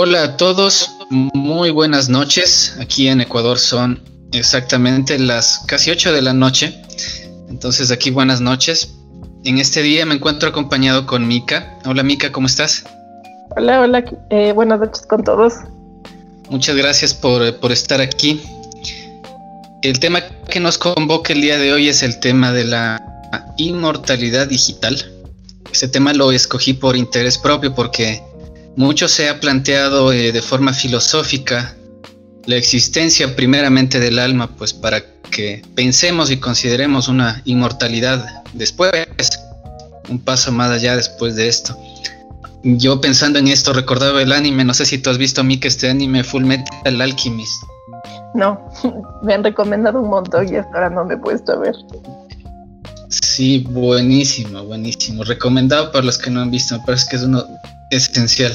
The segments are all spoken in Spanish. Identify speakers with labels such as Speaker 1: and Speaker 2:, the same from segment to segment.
Speaker 1: Hola a todos, muy buenas noches. Aquí en Ecuador son exactamente las casi 8 de la noche. Entonces aquí buenas noches. En este día me encuentro acompañado con Mika. Hola Mika, ¿cómo estás?
Speaker 2: Hola, hola, eh, buenas noches con todos.
Speaker 1: Muchas gracias por, por estar aquí. El tema que nos convoca el día de hoy es el tema de la inmortalidad digital. Ese tema lo escogí por interés propio porque mucho se ha planteado eh, de forma filosófica la existencia primeramente del alma, pues para que pensemos y consideremos una inmortalidad después, un paso más allá después de esto. Yo pensando en esto recordaba el anime, no sé si tú has visto a mí que este anime Full Metal Alchemist.
Speaker 2: No, me han recomendado un montón y hasta ahora no me he puesto a ver.
Speaker 1: Sí, buenísimo, buenísimo. Recomendado para los que no han visto, me parece que es uno esencial.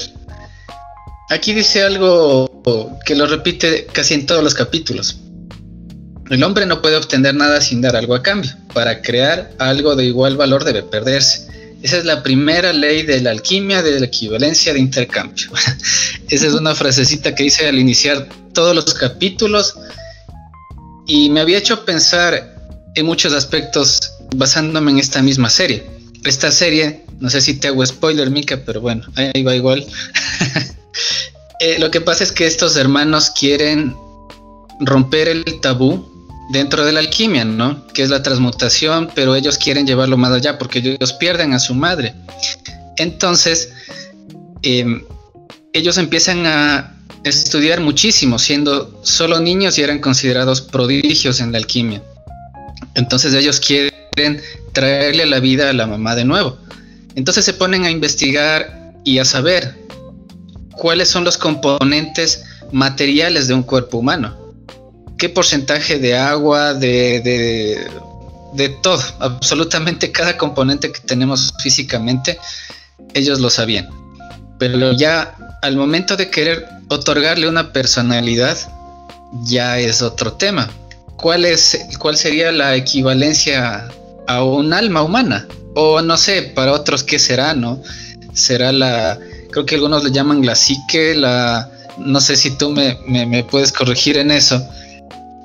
Speaker 1: Aquí dice algo que lo repite casi en todos los capítulos. El hombre no puede obtener nada sin dar algo a cambio. Para crear algo de igual valor debe perderse. Esa es la primera ley de la alquimia de la equivalencia de intercambio. Esa es una frasecita que hice al iniciar todos los capítulos y me había hecho pensar en muchos aspectos basándome en esta misma serie. Esta serie no sé si te hago spoiler, Mika, pero bueno, ahí va igual. Eh, lo que pasa es que estos hermanos quieren romper el tabú dentro de la alquimia, ¿no? Que es la transmutación, pero ellos quieren llevarlo más allá porque ellos pierden a su madre. Entonces, em, ellos empiezan a estudiar muchísimo, siendo solo niños y eran considerados prodigios en la alquimia. Entonces ellos quieren traerle la vida a la mamá de nuevo. Entonces se ponen a investigar y a saber cuáles son los componentes materiales de un cuerpo humano. ¿Qué porcentaje de agua, de, de, todo, absolutamente cada componente que tenemos físicamente, ellos lo sabían. Pero ya al momento de querer otorgarle una personalidad, ya es otro tema. ¿Cuál, es, cuál sería la equivalencia a un alma humana? O no sé, para otros, ¿qué será, no? Será la, creo que algunos le llaman la psique, la, no sé si tú me, me, puedes corregir en eso,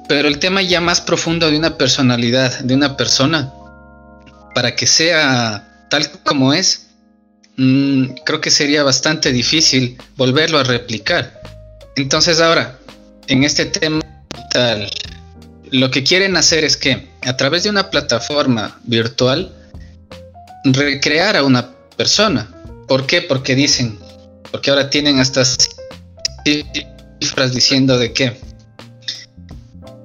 Speaker 1: pero el tema ya más profundo de una personalidad, de una persona, para que sea tal como es, mm, creo que sería bastante difícil volverlo a replicar. Entonces ahora, en este tema tal, lo que quieren hacer es que a través de una plataforma virtual, recrear a una persona. ¿Por qué? Porque dicen, porque ahora tienen hasta cifras diciendo de que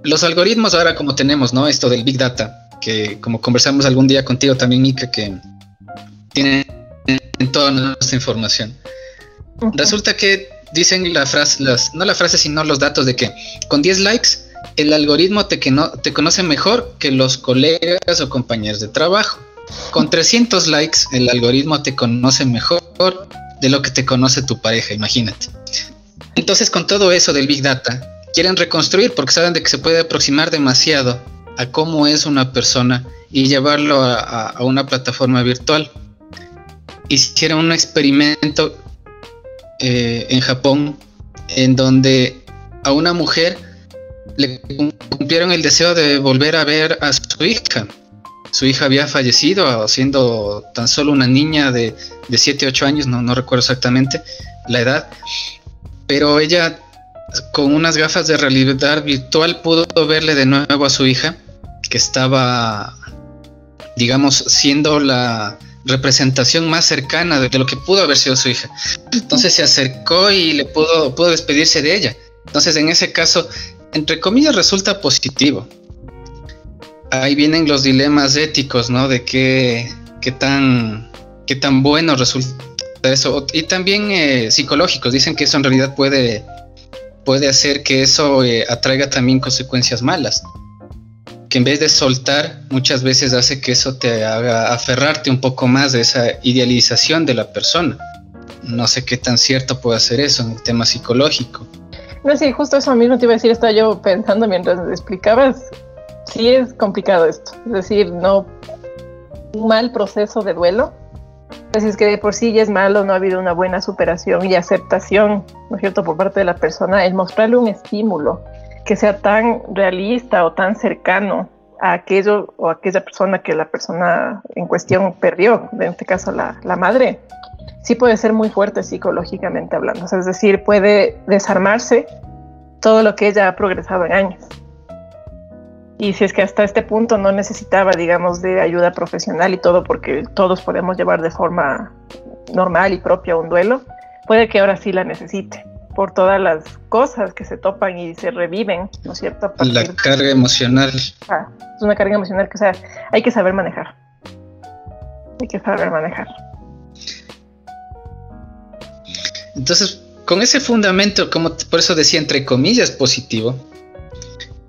Speaker 1: los algoritmos ahora como tenemos, ¿no? Esto del Big Data, que como conversamos algún día contigo también, Mika, que tienen toda nuestra información. Resulta que dicen la frase, las, no la frase, sino los datos de que con 10 likes el algoritmo te, que no, te conoce mejor que los colegas o compañeros de trabajo. Con 300 likes, el algoritmo te conoce mejor de lo que te conoce tu pareja, imagínate. Entonces, con todo eso del Big Data, quieren reconstruir porque saben de que se puede aproximar demasiado a cómo es una persona y llevarlo a, una plataforma virtual. Hicieron un experimento eh, en Japón en donde a una mujer le cumplieron el deseo de volver a ver a su hija su hija había fallecido siendo tan solo una niña de, de 7, 8 años, no, no recuerdo exactamente la edad, pero ella con unas gafas de realidad virtual pudo verle de nuevo a su hija, que estaba, digamos, siendo la representación más cercana de, lo que pudo haber sido su hija. Entonces se acercó y le pudo, pudo despedirse de ella. Entonces en ese caso, entre comillas, resulta positivo ahí vienen los dilemas éticos, ¿no? De qué, qué tan, qué tan bueno resulta eso. Y también eh, psicológicos. Dicen que eso en realidad puede, puede hacer que eso eh, atraiga también consecuencias malas. Que en vez de soltar, muchas veces hace que eso te haga aferrarte un poco más de esa idealización de la persona. No sé qué tan cierto puede hacer eso en el tema psicológico.
Speaker 2: No, sí, justo eso mismo te iba a decir, estaba yo pensando mientras explicabas sí es complicado esto. Es decir, no un mal proceso de duelo Pues es que por sí ya es malo, no ha habido una buena superación y aceptación, ¿no es cierto?, por parte de la persona, el mostrarle un estímulo que sea tan realista o tan cercano a aquello o aquella persona que la persona en cuestión perdió, en este caso la, la madre, sí puede ser muy fuerte psicológicamente hablando. es decir, puede desarmarse todo lo que ella ha progresado en años. Y si es que hasta este punto no necesitaba, digamos, de ayuda profesional y todo, porque todos podemos llevar de forma normal y propia un duelo, puede que ahora sí la necesite por todas las cosas que se topan y se reviven, ¿no es cierto?
Speaker 1: La carga emocional.
Speaker 2: Ah, es una carga emocional que, o sea, hay que saber manejar. Hay que saber manejar.
Speaker 1: Entonces, con ese fundamento, como por eso decía entre comillas positivo,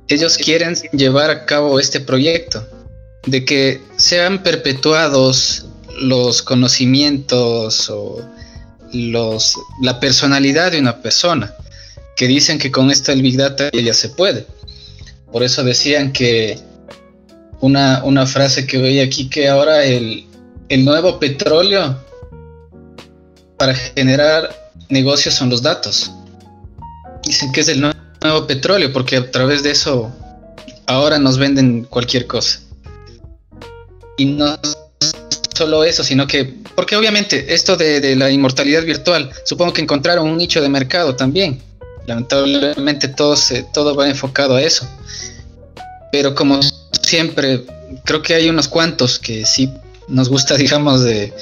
Speaker 1: ellos quieren llevar a cabo este proyecto de que sean perpetuados los conocimientos o los, la personalidad de una persona, que dicen que con esto el Big Data ya se puede. Por eso decían que una, una frase que veía aquí, que ahora el, el nuevo petróleo para generar negocios son los datos. Dicen que es el nuevo petróleo porque a través de eso ahora nos venden cualquier cosa. Y no solo eso, sino que, porque obviamente esto de, la inmortalidad virtual, supongo que encontraron un nicho de mercado también. Lamentablemente todo, se, todo va enfocado a eso. Pero como siempre, creo que hay unos cuantos que sí nos gusta, digamos, de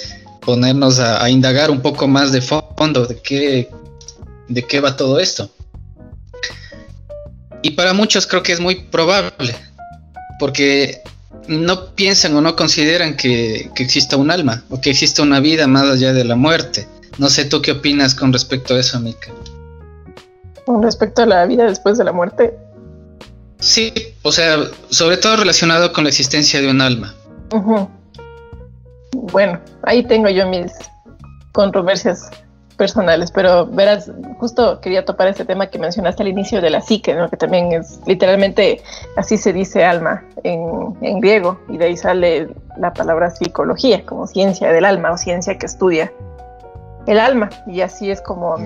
Speaker 1: ponernos a, indagar un poco más de fondo de qué, de qué va todo esto. Y para muchos creo que es muy probable, porque no piensan o no consideran que, exista un alma o que exista una vida más allá de la muerte. No sé tú qué opinas con respecto a eso, Mika.
Speaker 2: Con respecto a la vida después de la muerte.
Speaker 1: Sí, o sea, sobre todo relacionado con la existencia de un alma.
Speaker 2: Bueno, ahí tengo yo mis controversias personales, pero verás, justo quería topar ese tema que mencionaste al inicio de la psique, ¿no? que también es literalmente así se dice alma en, en, griego, y de ahí sale la palabra psicología, como ciencia del alma o ciencia que estudia el alma, y así es como,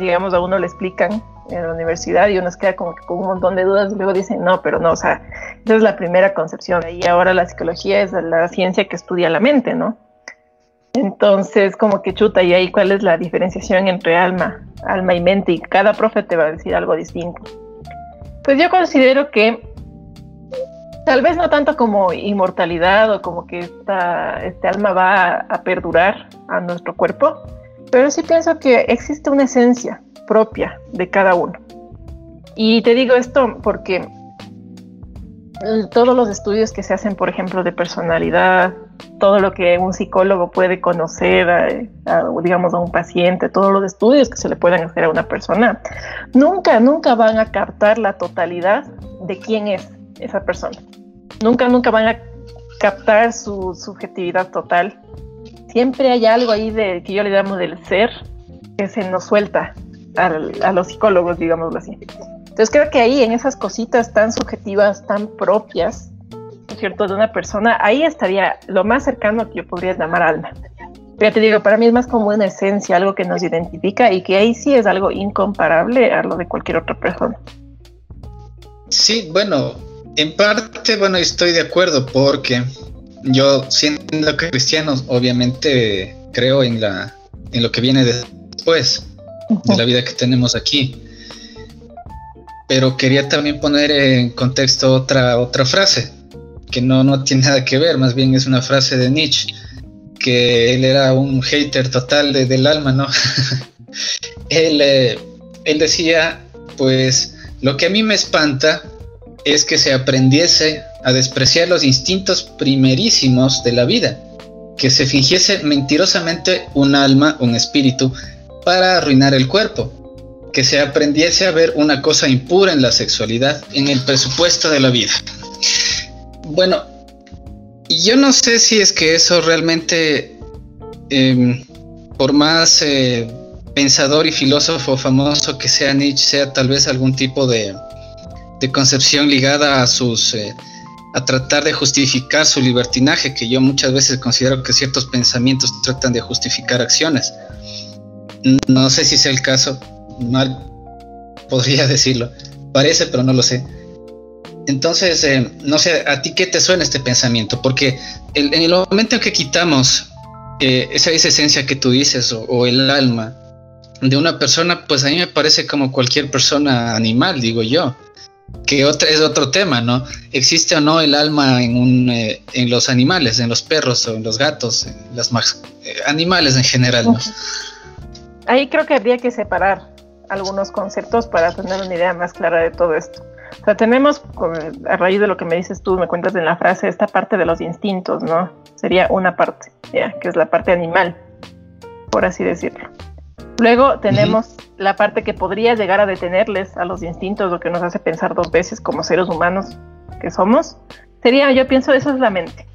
Speaker 2: digamos, a uno le explican en la universidad y uno se queda como que con un montón de dudas y luego dicen, no, pero no, o sea, esa es la primera concepción, y ahora la psicología es la ciencia que estudia la mente, ¿no? Entonces, como que chuta, y ahí cuál es la diferenciación entre alma, alma y mente, y cada profe te va a decir algo distinto. Pues yo considero que tal vez no tanto como inmortalidad o como que esta, este alma va a, perdurar a nuestro cuerpo, pero sí pienso que existe una esencia propia de cada uno. Y te digo esto porque todos los estudios que se hacen, por ejemplo, de personalidad, todo lo que un psicólogo puede conocer, a, digamos, a un paciente, todos los estudios que se le puedan hacer a una persona, nunca, nunca van a captar la totalidad de quién es esa persona. Nunca, nunca van a captar su subjetividad total. Siempre hay algo ahí de que yo le llamo del ser que se nos suelta a los psicólogos, digámoslo así. Entonces creo que ahí en esas cositas tan subjetivas, tan propias, cierto?, de una persona, ahí estaría lo más cercano que yo podría llamar alma. Pero te digo, para mí es más como una esencia, algo que nos identifica y que ahí sí es algo incomparable a lo de cualquier otra persona.
Speaker 1: Sí, bueno, en parte, bueno, estoy de acuerdo porque yo siendo cristiano, obviamente creo en la en lo que viene después de la vida que tenemos aquí pero quería también poner en contexto otra, otra frase, que no, no tiene nada que ver, más bien es una frase de Nietzsche, que él era un hater total de, del alma, ¿no? él, eh, él decía, pues lo que a mí me espanta es que se aprendiese a despreciar los instintos primerísimos de la vida, que se fingiese mentirosamente un alma, un espíritu, para arruinar el cuerpo que se aprendiese a ver una cosa impura en la sexualidad en el presupuesto de la vida. Bueno, yo no sé si es que eso realmente, em, por más eh, pensador y filósofo famoso que sea Nietzsche, sea tal vez algún tipo de, concepción ligada a sus, eh, a tratar de justificar su libertinaje, que yo muchas veces considero que ciertos pensamientos tratan de justificar acciones. No sé si es el caso, mal podría decirlo, parece, pero no lo sé. Entonces, eh, no sé, ¿a ti qué te suena este pensamiento? Porque en el momento en que quitamos eh, esa, esencia que tú dices o, el alma de una persona, pues a mí me parece como cualquier persona animal, digo yo. Que otra, es otro tema, ¿no? ¿Existe o no el alma en, eh, los animales, en los perros o en los gatos, en los animales en general, ¿no?
Speaker 2: Ahí creo que habría que separar algunos conceptos para tener una idea más clara de todo esto. O sea, tenemos, a raíz de lo que me dices tú, me cuentas en la frase, esta parte de los instintos, ¿no? Sería una parte, ya, que es la parte animal, por así decirlo. Luego tenemos la parte que podría llegar a detenerles a los instintos, lo que nos hace pensar dos veces como seres humanos que somos. Sería, yo pienso, eso es la mente.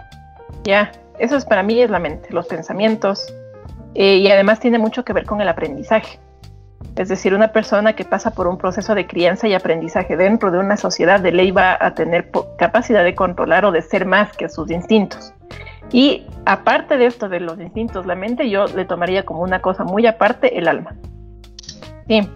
Speaker 2: Ya, eso es para mí es la mente, los pensamientos. Eh, y además tiene mucho que ver con el aprendizaje. Es decir, una persona que pasa por un proceso de crianza y aprendizaje dentro de una sociedad de ley va a tener capacidad de controlar o de ser más que sus instintos. Y aparte de esto de los instintos, la mente yo le tomaría como una cosa muy aparte el alma. Sí.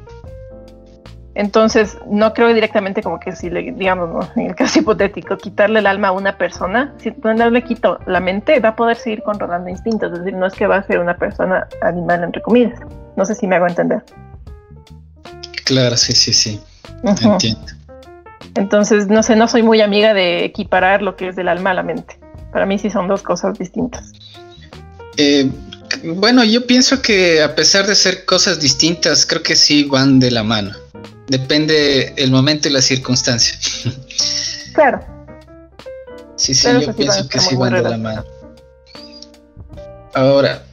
Speaker 2: Entonces, no creo directamente como que si le, digamos, en el caso hipotético, quitarle el alma a una persona, si no le quito la mente, va a poder seguir controlando instintos. Es decir, no es que va a ser una persona animal, entre comillas. No sé si me hago entender.
Speaker 1: Claro, sí, sí, sí. Entiendo.
Speaker 2: Entonces, no sé, no soy muy amiga de equiparar lo que es del alma a la mente. Para mí sí son dos cosas distintas.
Speaker 1: Eh, bueno, yo pienso que a pesar de ser cosas distintas, creo que sí van de la mano. Depende el momento y la circunstancia.
Speaker 2: Claro.
Speaker 1: Sí, sí, yo pienso que sí van de la mano. Ahora,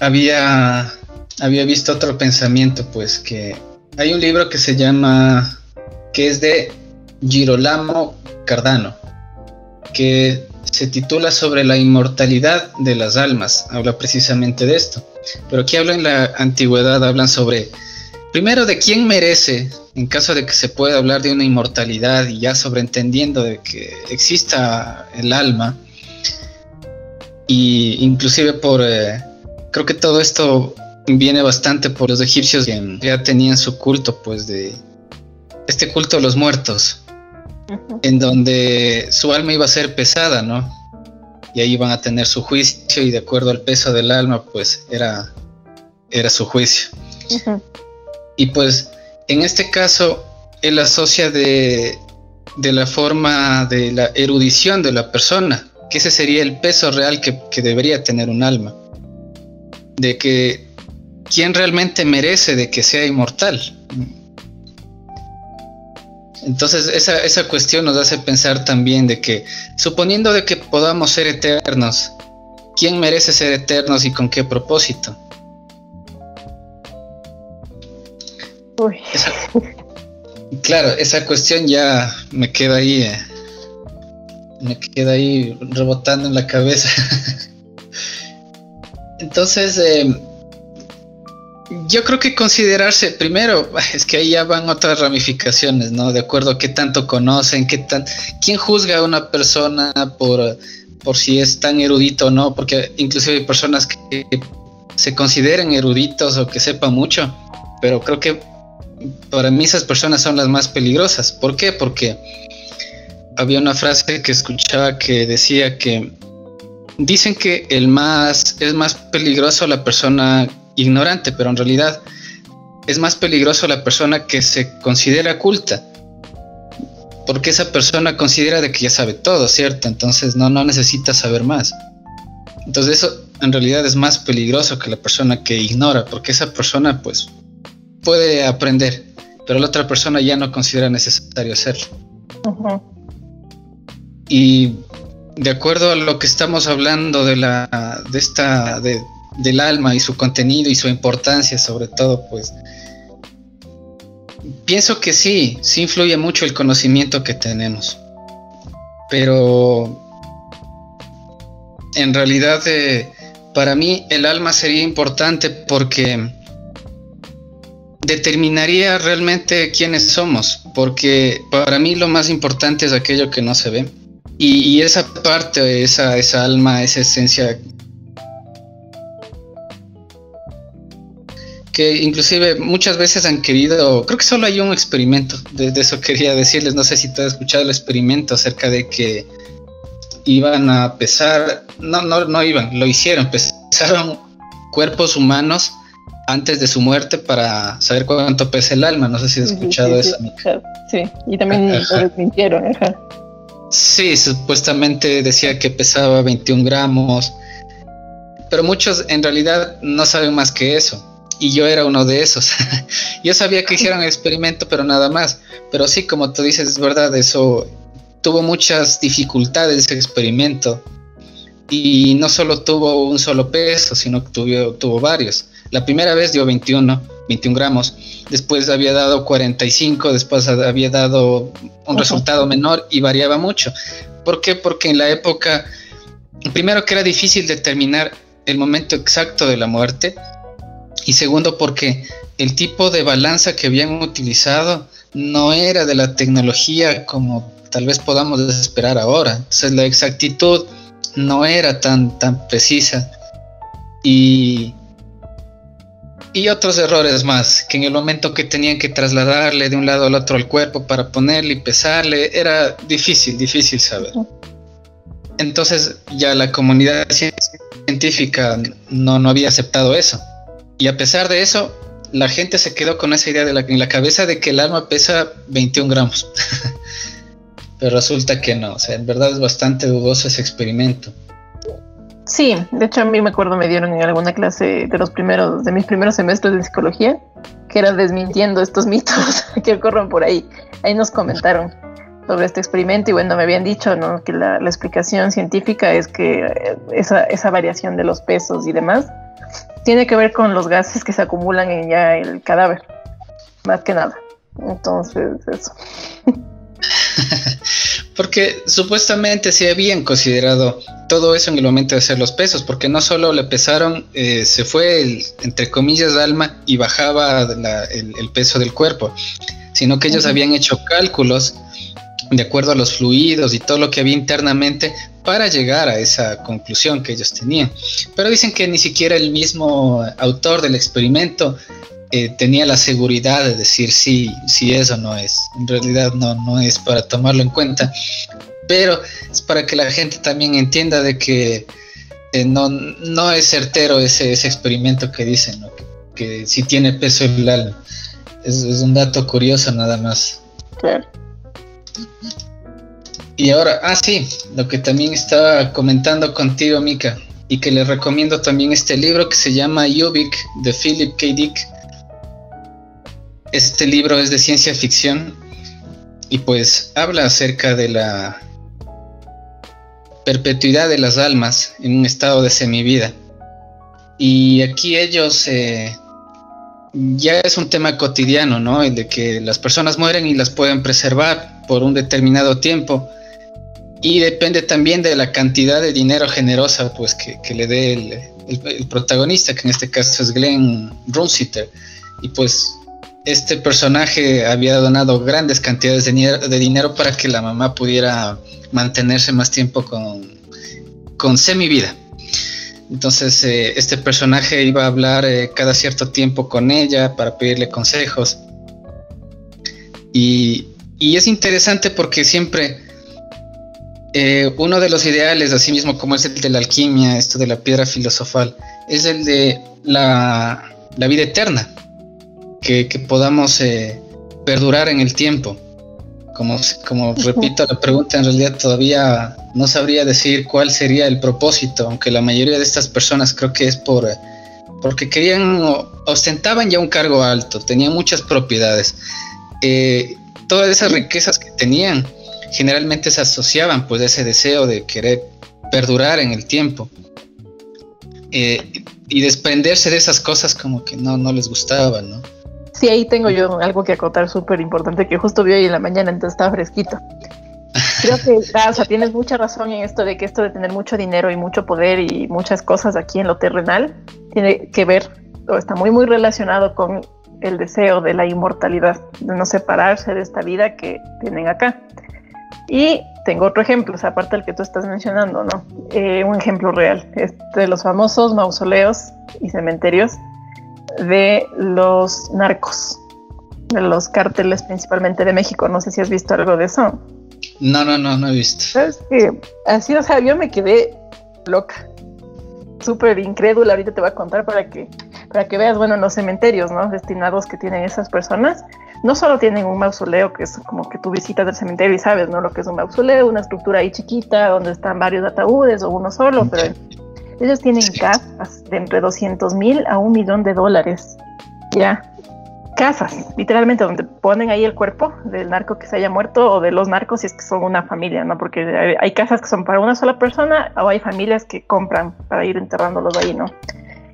Speaker 1: había, había visto otro pensamiento, pues que hay un libro que se llama, que es de Girolamo Cardano, que se titula sobre la inmortalidad de las almas, habla precisamente de esto. Pero aquí habla en la antigüedad, hablan sobre, primero, de quién merece, en caso de que se pueda hablar de una inmortalidad y ya sobreentendiendo de que exista el alma, y inclusive por, eh, creo que todo esto viene bastante por los egipcios que ya tenían su culto, pues de este culto a los muertos, en donde su alma iba a ser pesada, ¿no? Y ahí iban a tener su juicio y de acuerdo al peso del alma, pues era, era su juicio. Y pues en este caso, él asocia de, de la forma de la erudición de la persona, que ese sería el peso real que, que debería tener un alma. De que quién realmente merece de que sea inmortal. Entonces esa, esa, cuestión nos hace pensar también de que, suponiendo de que podamos ser eternos, ¿quién merece ser eternos y con qué propósito? Claro, esa cuestión ya me queda ahí, eh, me queda ahí rebotando en la cabeza. Entonces, eh, yo creo que considerarse, primero, es que ahí ya van otras ramificaciones, ¿no? De acuerdo a qué tanto conocen, qué tan, quién juzga a una persona por, por si es tan erudito o no, porque inclusive hay personas que se consideren eruditos o que sepan mucho, pero creo que para mí esas personas son las más peligrosas. ¿Por qué? Porque había una frase que escuchaba que decía que dicen que el más es más peligroso la persona ignorante, pero en realidad es más peligroso la persona que se considera culta. Porque esa persona considera de que ya sabe todo, ¿cierto? Entonces no, no necesita saber más. Entonces eso en realidad es más peligroso que la persona que ignora, porque esa persona pues puede aprender, pero la otra persona ya no considera necesario hacerlo. Y de acuerdo a lo que estamos hablando de la de esta de, del alma y su contenido y su importancia sobre todo, pues pienso que sí, sí influye mucho el conocimiento que tenemos. Pero en realidad eh, para mí el alma sería importante porque determinaría realmente quiénes somos, porque para mí lo más importante es aquello que no se ve. Y, esa parte, esa, esa alma, esa esencia que inclusive muchas veces han querido, creo que solo hay un experimento, de, eso quería decirles, no sé si tú has escuchado el experimento acerca de que iban a pesar, no, no, no iban, lo hicieron, pesaron cuerpos humanos antes de su muerte para saber cuánto pesa el alma, no sé si has escuchado eso.
Speaker 2: Sí, y también lo desmintieron,
Speaker 1: Sí, supuestamente decía que pesaba 21 gramos, pero muchos en realidad no saben más que eso y yo era uno de esos. yo sabía que hicieron el experimento, pero nada más. Pero sí, como tú dices, es verdad, eso tuvo muchas dificultades ese experimento. Y no solo tuvo un solo peso, sino que tuvo, tuvo varios. La primera vez dio 21, 21 gramos, después había dado 45, después había dado un resultado menor y variaba mucho. ¿Por qué? Porque en la época, primero que era difícil determinar el momento exacto de la muerte, y segundo porque el tipo de balanza que habían utilizado no era de la tecnología como tal vez podamos esperar ahora. Entonces la exactitud no era tan, tan precisa. Y, y otros errores más, que en el momento que tenían que trasladarle de un lado al otro al cuerpo para ponerle y pesarle, era difícil, difícil saber. Entonces ya la comunidad científica no, no había aceptado eso. Y a pesar de eso, la gente se quedó con esa idea de la, en la cabeza de que el alma pesa 21 gramos. Pero resulta que no, o sea, en verdad es bastante dudoso ese experimento.
Speaker 2: Sí, de hecho a mí me acuerdo me dieron en alguna clase de los primeros, de mis primeros semestres de psicología, que era desmintiendo estos mitos que ocurren por ahí. Ahí nos comentaron sobre este experimento y bueno, me habían dicho ¿no? que la, la explicación científica es que eh, esa, esa variación de los pesos y demás tiene que ver con los gases que se acumulan en ya el cadáver, más que nada. Entonces, eso.
Speaker 1: porque supuestamente se habían considerado todo eso en el momento de hacer los pesos, porque no solo le pesaron, eh, se fue el, entre comillas, alma y bajaba el, peso del cuerpo, sino que ellos habían hecho cálculos de acuerdo a los fluidos y todo lo que había internamente para llegar a esa conclusión que ellos tenían. Pero dicen que ni siquiera el mismo autor del experimento eh, tenía la seguridad de decir si sí, eso no es. En realidad no, no es para tomarlo en cuenta. Pero es para que la gente también entienda de que eh, no, no es certero ese, ese experimento que dicen, que, si tiene peso el alma. Es, es un dato curioso nada más. Claro. Y ahora, ah, sí, lo que también estaba comentando contigo, Mika, y que le recomiendo también este libro que se llama Yubik de Philip K. Dick. Este libro es de ciencia ficción y pues habla acerca de la perpetuidad de las almas en un estado de semivida. Y aquí ellos eh, ya es un tema cotidiano, ¿no? El de que las personas mueren y las pueden preservar por un determinado tiempo y depende también de la cantidad de dinero generosa pues que, le dé el, protagonista, que en este caso es Glenn Runsiter. Y pues este personaje había donado grandes cantidades de, dinero para que la mamá pudiera mantenerse más tiempo con, con semivida. Entonces eh, este personaje iba a hablar eh, cada cierto tiempo con ella para pedirle consejos. Y, y es interesante porque siempre eh, uno de los ideales, así mismo como es el de la alquimia, esto de la piedra filosofal, es el de la, vida eterna, que, podamos eh, perdurar en el tiempo. Como, como repito, la pregunta en realidad todavía no sabría decir cuál sería el propósito, aunque la mayoría de estas personas creo que es por porque querían, ostentaban ya un cargo alto, tenían muchas propiedades. Eh, todas esas riquezas que tenían generalmente se asociaban pues ese deseo de querer perdurar en el tiempo. Eh, y desprenderse de esas cosas como que no, no les gustaba, ¿no?
Speaker 2: Sí, ahí tengo yo algo que acotar súper importante que justo vi hoy en la mañana, entonces estaba fresquito. Creo que, ah, o sea, tienes mucha razón en esto de que esto de tener mucho dinero y mucho poder y muchas cosas aquí en lo terrenal tiene que ver o está muy, muy relacionado con el deseo de la inmortalidad, de no separarse de esta vida que tienen acá. Y tengo otro ejemplo, aparte del que tú estás mencionando, ¿no? Eh, un ejemplo real, es de los famosos mausoleos y cementerios de los narcos, de los cárteles principalmente de México. No sé si has visto algo de eso.
Speaker 1: No, no, no, no he visto.
Speaker 2: ¿Sabes que Así, o sea, yo me quedé loca, súper incrédula. Ahorita te voy a contar para que, para que veas, bueno, los cementerios, ¿no? Destinados que tienen esas personas. No solo tienen un mausoleo, que es como que tú visitas el cementerio y sabes, ¿no? Lo que es un mausoleo, una estructura ahí chiquita donde están varios ataúdes o uno solo, pero ellos tienen casas de entre 200 mil a un millón de dólares. Ya, casas, literalmente, donde ponen ahí el cuerpo del narco que se haya muerto o de los narcos si es que son una familia, ¿no? Porque hay, casas que son para una sola persona o hay familias que compran para ir enterrándolos ahí, ¿no?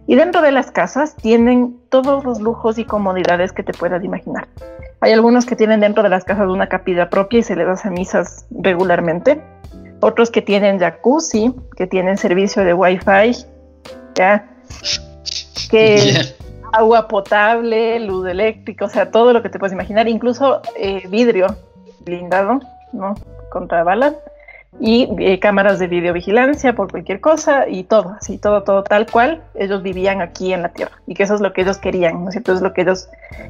Speaker 2: Y dentro de las casas tienen todos los lujos y comodidades que te puedas imaginar. Hay algunos que tienen dentro de las casas una capilla propia y se les hace misas regularmente. Otros que tienen jacuzzi, que tienen servicio de wifi, ya, que agua potable, luz eléctrica, o sea, todo lo que te puedes imaginar, incluso eh, vidrio blindado, ¿no? Contra balas y eh, cámaras de videovigilancia por cualquier cosa y todo, así, todo, todo tal cual ellos vivían aquí en la Tierra y que eso es lo que ellos querían, ¿no es cierto? Es lo que ellos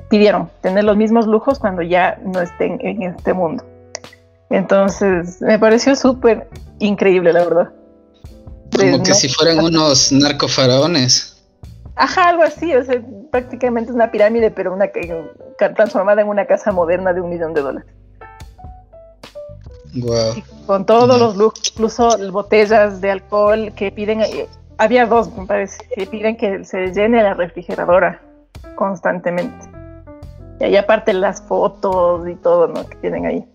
Speaker 2: pidieron, tener los mismos lujos cuando ya no estén en este mundo. Entonces, me pareció súper increíble, la verdad.
Speaker 1: Como que si fueran unos narcofaraones.
Speaker 2: Ajá, algo así, o sea, prácticamente una pirámide, pero una que, transformada en una casa moderna de un millón de dólares.
Speaker 1: Wow.
Speaker 2: Con todos los lujos, incluso botellas de alcohol que piden, eh, había dos, me parece, que piden que se llene la refrigeradora constantemente. Y ahí aparte las fotos y todo, ¿no? Que tienen ahí.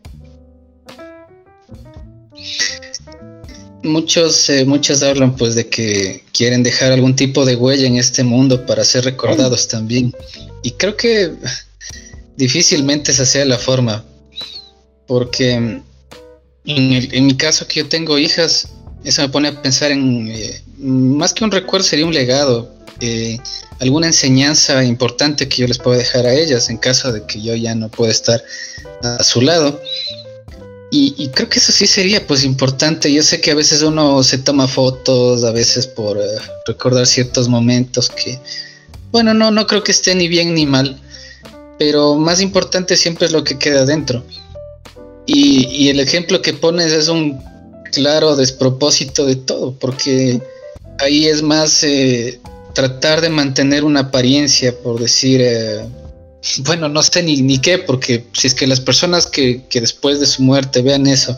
Speaker 1: Muchos, eh, muchos hablan pues de que quieren dejar algún tipo de huella en este mundo para ser recordados también. Y creo que difícilmente esa sea la forma. Porque en, en mi caso que yo tengo hijas, eso me pone a pensar en, eh, más que un recuerdo sería un legado, eh, alguna enseñanza importante que yo les pueda dejar a ellas en caso de que yo ya no pueda estar a su lado. Y, creo que eso sí sería pues importante. Yo sé que a veces uno se toma fotos, a veces por eh, recordar ciertos momentos que, bueno, no, no creo que esté ni bien ni mal, pero más importante siempre es lo que queda dentro. Y, el ejemplo que pones es un claro despropósito de todo, porque ahí es más eh, tratar de mantener una apariencia, por decir... Eh, bueno, no sé ni, qué, porque si es que las personas que, después de su muerte vean eso,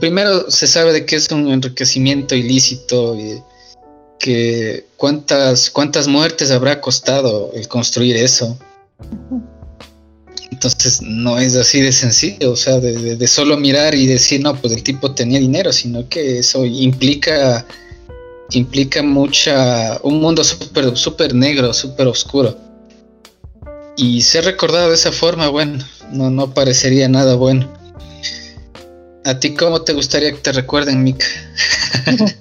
Speaker 1: primero se sabe de que es un enriquecimiento ilícito y que cuántas, cuántas muertes habrá costado el construir eso. Entonces no es así de sencillo, o sea, de, solo mirar y decir, no, pues el tipo tenía dinero, sino que eso implica, implica mucha, un mundo súper super negro, súper oscuro. Y ser recordado de esa forma, bueno, no, no parecería nada bueno. ¿A ti cómo te gustaría que te recuerden, Mika?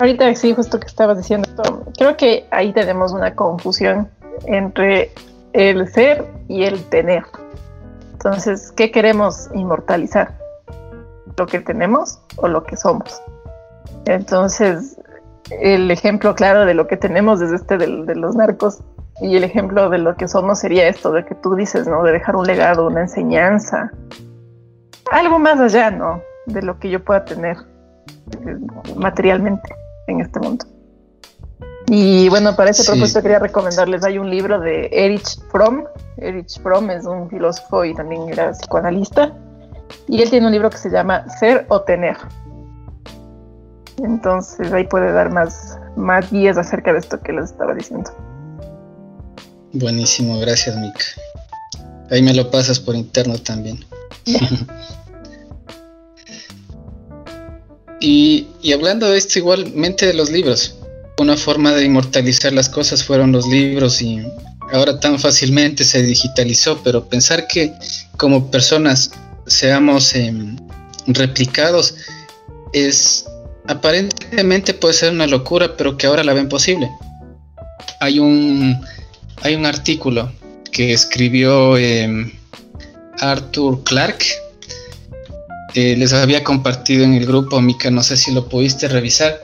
Speaker 2: Ahorita sí, justo que estabas diciendo creo que ahí tenemos una confusión entre el ser y el tener. Entonces, ¿qué queremos inmortalizar? ¿Lo que tenemos o lo que somos? Entonces, el ejemplo claro de lo que tenemos es este de los narcos y el ejemplo de lo que somos sería esto, de que tú dices, ¿no? De dejar un legado, una enseñanza, algo más allá, ¿no? De lo que yo pueda tener eh, materialmente en este mundo. Y bueno, para ese propósito quería recomendarles, hay un libro de Erich Fromm. Erich Fromm es un filósofo y también era psicoanalista. Y él tiene un libro que se llama Ser o Tener. Entonces ahí puede dar más, más guías acerca de esto que les estaba diciendo.
Speaker 1: Buenísimo, gracias Mika. Ahí me lo pasas por interno también. y, hablando de esto igualmente de los libros, una forma de inmortalizar las cosas fueron los libros y ahora tan fácilmente se digitalizó, pero pensar que como personas seamos em, replicados es aparentemente puede ser una locura, pero que ahora la ven posible. Hay un hay un artículo que escribió em, Arthur Clarke eh, les había compartido en el grupo, Mica, no sé si lo pudiste revisar.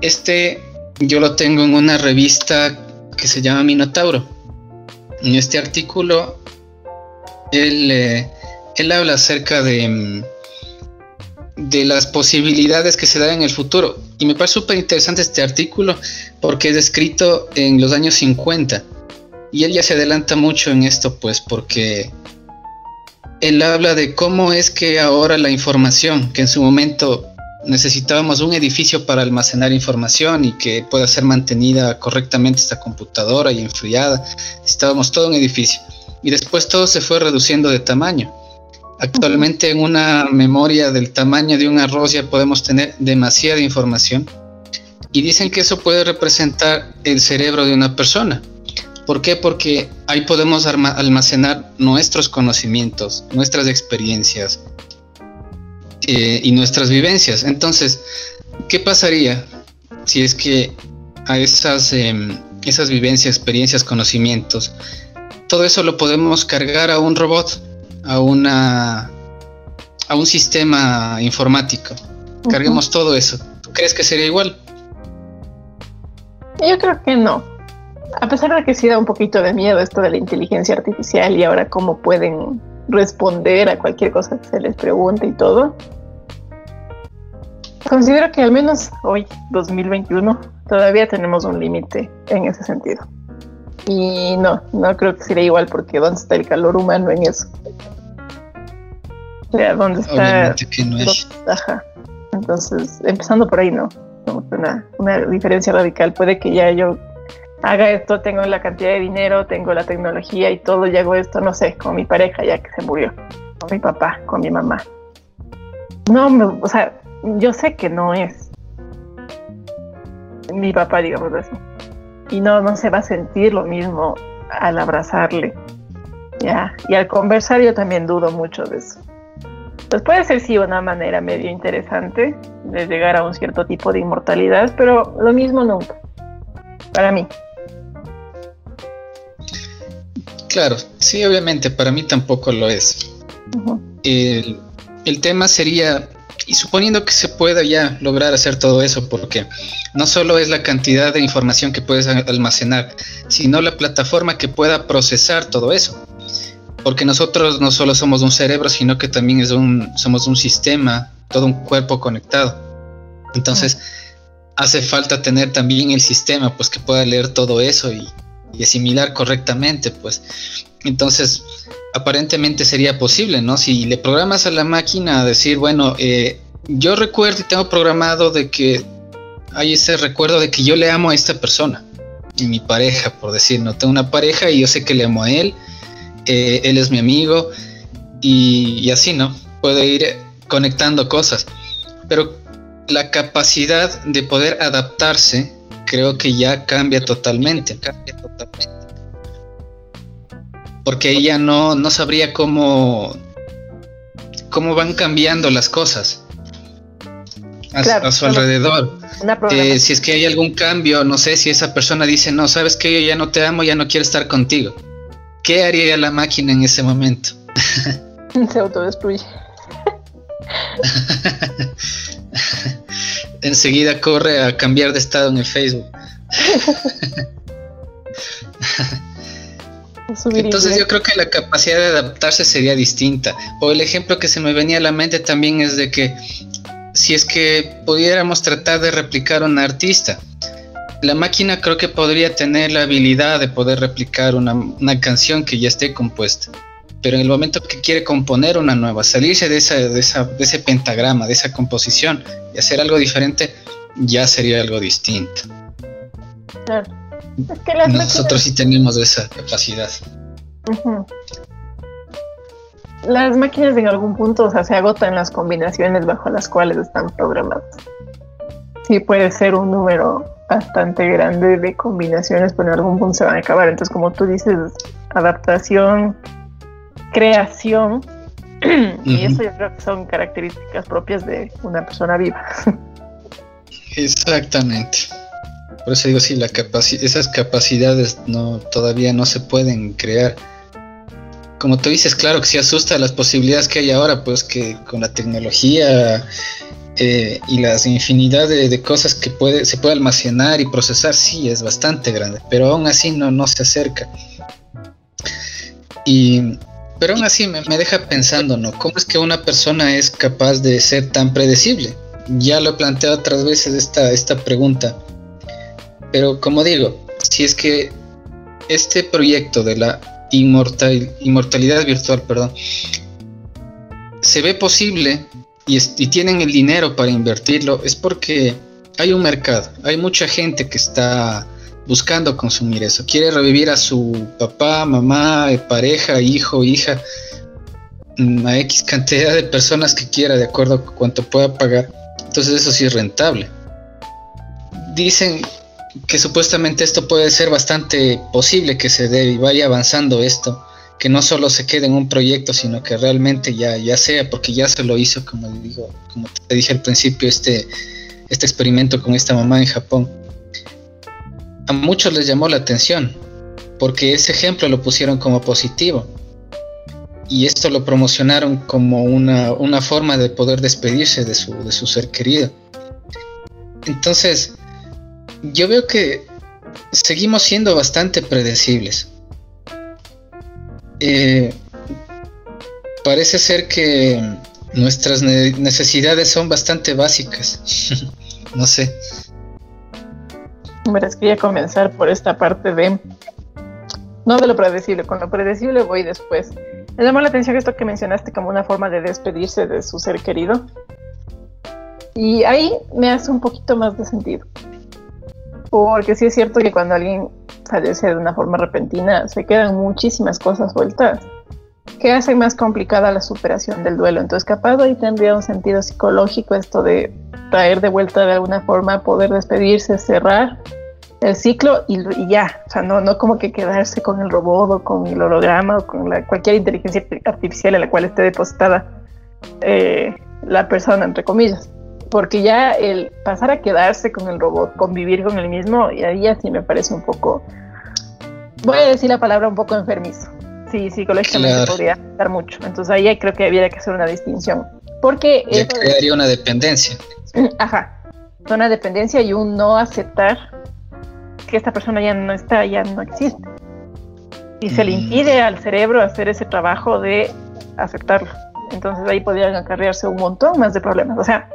Speaker 1: Este yo lo tengo en una revista que se llama Minotauro. En este artículo, él, eh, él habla acerca de, mm, de las posibilidades que se dan en el futuro. Y me parece súper interesante este artículo porque es escrito en los años 50. Y él ya se adelanta mucho en esto, pues, porque él habla de cómo es que ahora la información, que en su momento necesitábamos un edificio para almacenar información y que pueda ser mantenida correctamente esta computadora y enfriada, necesitábamos todo un edificio. Y después todo se fue reduciendo de tamaño. Actualmente en una memoria del tamaño de un arroz ya podemos tener demasiada información. Y dicen que eso puede representar el cerebro de una persona. ¿Por qué? Porque ahí podemos almacenar nuestros conocimientos, nuestras experiencias eh, y nuestras vivencias. Entonces, ¿qué pasaría si es que a esas, em, esas vivencias, experiencias, conocimientos, todo eso lo podemos cargar a un robot, a una a un sistema informático? Carguemos todo eso. ¿Tú crees que sería igual?
Speaker 2: Yo creo que no a pesar de que sí da un poquito de miedo esto de la inteligencia artificial y ahora cómo pueden responder a cualquier cosa que se les pregunte y todo, considero que al menos hoy, 2021, todavía tenemos un límite en ese sentido. Y no, no creo que sería igual porque ¿dónde está el calor humano en eso? O sea, ¿dónde está? Ajá. Entonces, empezando por ahí, no. Una, una diferencia radical. Puede que ya yo haga esto, tengo la cantidad de dinero, tengo la tecnología y todo, y hago esto, no sé, con mi pareja ya que se murió, con mi papá, con mi mamá. No, o sea, yo sé que no es mi papá, digamos así. Y no, no se va a sentir lo mismo al abrazarle. Ya, y al conversar yo también dudo mucho de eso. Pues puede ser sí una manera medio interesante de llegar a un cierto tipo de inmortalidad, pero lo mismo nunca. Para mí.
Speaker 1: Claro, sí, obviamente, para mí tampoco lo es. el, tema sería, y suponiendo que se pueda ya lograr hacer todo eso, porque no solo es la cantidad de información que puedes almacenar, sino la plataforma que pueda procesar todo eso. Porque nosotros no solo somos un cerebro, sino que también es un, somos un sistema, todo un cuerpo conectado. Entonces, hace falta tener también el sistema, pues que pueda leer todo eso y, y asimilar correctamente, pues. Entonces, aparentemente sería posible, ¿no? Si le programas a la máquina a decir, bueno, eh, yo recuerdo y tengo programado de que hay ese recuerdo de que yo le amo a esta persona, y mi pareja, por decir, no tengo una pareja y yo sé que le amo a él, eh, él es mi amigo, y, y así, ¿no? Puede ir conectando cosas, pero la capacidad de poder adaptarse creo que ya cambia totalmente. Porque ella no, no sabría cómo, cómo van cambiando las cosas a, su alrededor. Eh, si es que hay algún cambio, no sé si esa persona dice, no, sabes que yo ya no te amo, ya no quiero estar contigo. ¿Qué haría la máquina en ese momento?
Speaker 2: Se autodestruye.
Speaker 1: enseguida corre a cambiar de estado en el Facebook. Entonces yo creo que la capacidad de adaptarse sería distinta. O el ejemplo que se me venía a la mente también es de que si es que pudiéramos tratar de replicar un artista, la máquina creo que podría tener la habilidad de poder replicar una, una canción que ya esté compuesta pero en el momento que quiere componer una nueva, salirse de, esa, de, esa, de ese pentagrama, de esa composición y hacer algo diferente, ya sería algo distinto. Claro. Nosotros sí tenemos esa capacidad.
Speaker 2: Las máquinas en algún punto o sea, se agotan las combinaciones bajo las cuales están programadas. Sí puede ser un número bastante grande de combinaciones, pero en algún punto se van a acabar. Entonces, como tú dices, adaptación, creación. y eso yo creo que son características propias de una persona viva.
Speaker 1: Exactamente. Por eso digo, sí, la esas capacidades no, todavía no se pueden crear. como tú dices, claro que sí asusta las posibilidades que hay ahora, pues que con la tecnología eh, y las infinidad de, cosas que puede, se puede almacenar y procesar, sí, es bastante grande, pero aún así no, no se acerca. Y, pero aún así me, me deja pensando, ¿no? ¿Cómo es que una persona es capaz de ser tan predecible? Ya lo he planteado otras veces esta, esta pregunta, pero como digo, si es que este proyecto de la inmortal, inmortalidad virtual, perdón, se ve posible y, y, tienen el dinero para invertirlo, es porque hay un mercado, hay mucha gente que está buscando consumir eso, quiere revivir a su papá, mamá, pareja, hijo, hija, mm, a X cantidad de personas que quiera, de acuerdo a cuánto pueda pagar. Entonces eso sí es rentable. Dicen que supuestamente esto puede ser bastante posible que se dé y vaya avanzando esto, que no solo se quede en un proyecto, sino que realmente ya, ya sea, porque ya se lo hizo, como digo, como te dije al principio, este, este experimento con esta mamá en Japón. A muchos les llamó la atención, porque ese ejemplo lo pusieron como positivo. Y esto lo promocionaron como una, una forma de poder despedirse de su, de su ser querido. Entonces, yo veo que seguimos siendo bastante predecibles. Eh, parece ser que nuestras necesidades son bastante básicas. no sé.
Speaker 2: Verás, quería comenzar por esta parte de. No de lo predecible, con lo predecible voy después. Me llamó la atención esto que mencionaste como una forma de despedirse de su ser querido. Y ahí me hace un poquito más de sentido. Porque sí es cierto que cuando alguien fallece de una forma repentina, se quedan muchísimas cosas vueltas que hacen más complicada la superación del duelo. Entonces, capaz ahí tendría un sentido psicológico esto de traer de vuelta de alguna forma, poder despedirse, cerrar el ciclo y, ya. O sea, no, no como que quedarse con el robot o con el holograma o con la, cualquier inteligencia artificial en la cual esté depositada eh, la persona, entre comillas porque ya el pasar a quedarse con el robot, convivir con el mismo, y ahí así me parece un poco, voy a decir la palabra un poco enfermizo. Sí, psicológicamente podría dar mucho. Entonces ahí creo que habría que hacer una distinción. Porque...
Speaker 1: Ya crearía una dependencia.
Speaker 2: Ajá. Una dependencia y un no aceptar que esta persona ya no está, ya no existe. Y se le mm. impide al cerebro hacer ese trabajo de aceptarlo. Entonces ahí podrían acarrearse un montón más de problemas. O sea,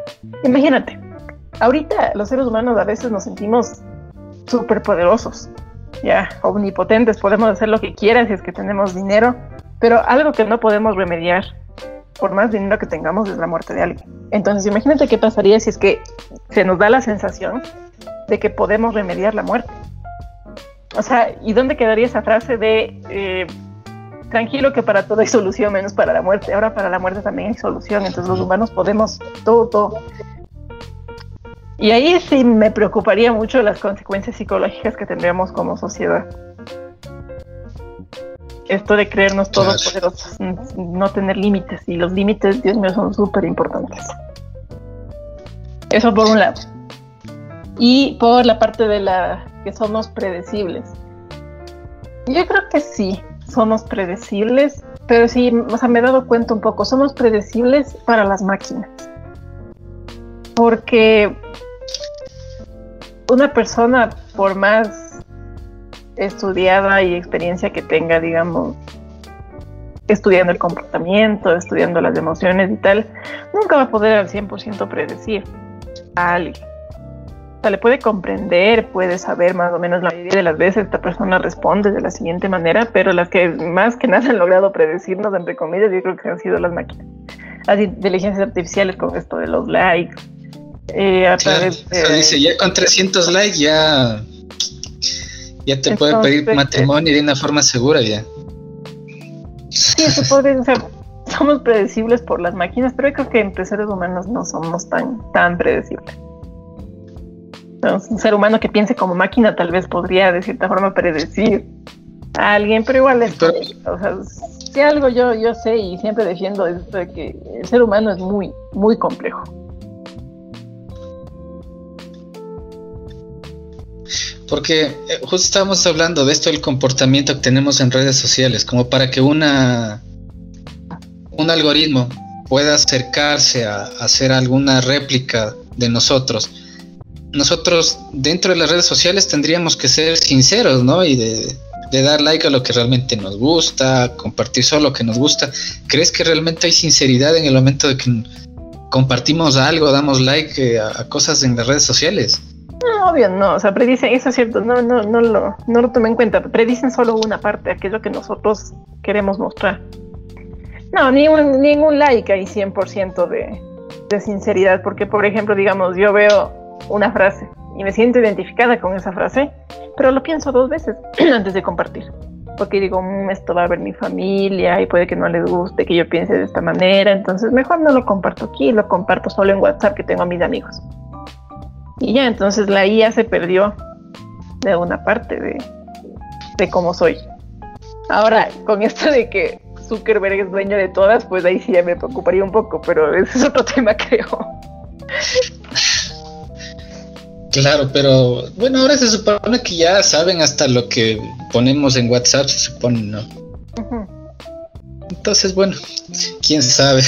Speaker 2: imagínate, ahorita los seres humanos a veces nos sentimos súper poderosos, ya, omnipotentes, podemos hacer lo que quieras si es que tenemos dinero, pero algo que no podemos remediar por más dinero que tengamos es la muerte de alguien. Entonces imagínate qué pasaría si es que se nos da la sensación de que podemos remediar la muerte. O sea, ¿y dónde quedaría esa frase de eh, tranquilo que para todo hay solución, menos para la muerte. Ahora para la muerte también hay solución, entonces los humanos podemos todo, todo. Y ahí sí me preocuparía mucho las consecuencias psicológicas que tendríamos como sociedad. Esto de creernos todos poderosos, no tener límites, y los límites, Dios mío, son súper importantes. Eso por un lado. Y por la parte de la que somos predecibles. Yo creo que sí, somos predecibles, pero sí, o sea, me he dado cuenta un poco, somos predecibles para las máquinas. Porque una persona, por más estudiada y experiencia que tenga, digamos, estudiando el comportamiento, estudiando las emociones y tal, nunca va a poder al 100% predecir a alguien le puede comprender, puede saber más o menos la mayoría de las veces esta persona responde de la siguiente manera, pero las que más que nada han logrado predecirnos, entre comillas, yo creo que han sido las máquinas. Las inteligencias artificiales con esto de los likes.
Speaker 1: Eh, a través dice, ya con 300 likes ya, ya te puede pedir matrimonio de una forma segura ya.
Speaker 2: Sí, se puede, somos predecibles por las máquinas, pero yo creo que entre seres humanos no somos tan, tan predecibles un ser humano que piense como máquina tal vez podría de cierta forma predecir a alguien, pero igual es, o sea, si algo yo, yo sé y siempre defiendo esto de que el ser humano es muy, muy complejo.
Speaker 1: Porque eh, justo estábamos hablando de esto, el comportamiento que tenemos en redes sociales, como para que una un algoritmo pueda acercarse a, hacer alguna réplica de nosotros. Nosotros dentro de las redes sociales tendríamos que ser sinceros, ¿no? Y de, dar like a lo que realmente nos gusta, compartir solo lo que nos gusta. ¿Crees que realmente hay sinceridad en el momento de que compartimos algo, damos like eh, a, cosas en las redes sociales?
Speaker 2: No, obvio no, o sea, predicen, eso es cierto, no, no, no lo, no lo tomé en cuenta, predicen solo una parte, aquello que nosotros queremos mostrar. No, ningún, ningún like hay 100% de, de sinceridad, porque por ejemplo, digamos, yo veo una frase y me siento identificada con esa frase, pero lo pienso dos veces antes de compartir. Porque digo, mm, esto va a ver mi familia y puede que no les guste que yo piense de esta manera, entonces mejor no lo comparto aquí, lo comparto solo en WhatsApp que tengo a mis amigos. Y ya, entonces la IA se perdió de una parte de, de cómo soy. Ahora, con esto de que Zuckerberg es dueño de todas, pues ahí sí ya me preocuparía un poco, pero ese es otro tema, creo.
Speaker 1: Claro, pero bueno, ahora se supone que ya saben hasta lo que ponemos en WhatsApp, se supone, ¿no? Entonces, bueno, quién sabe.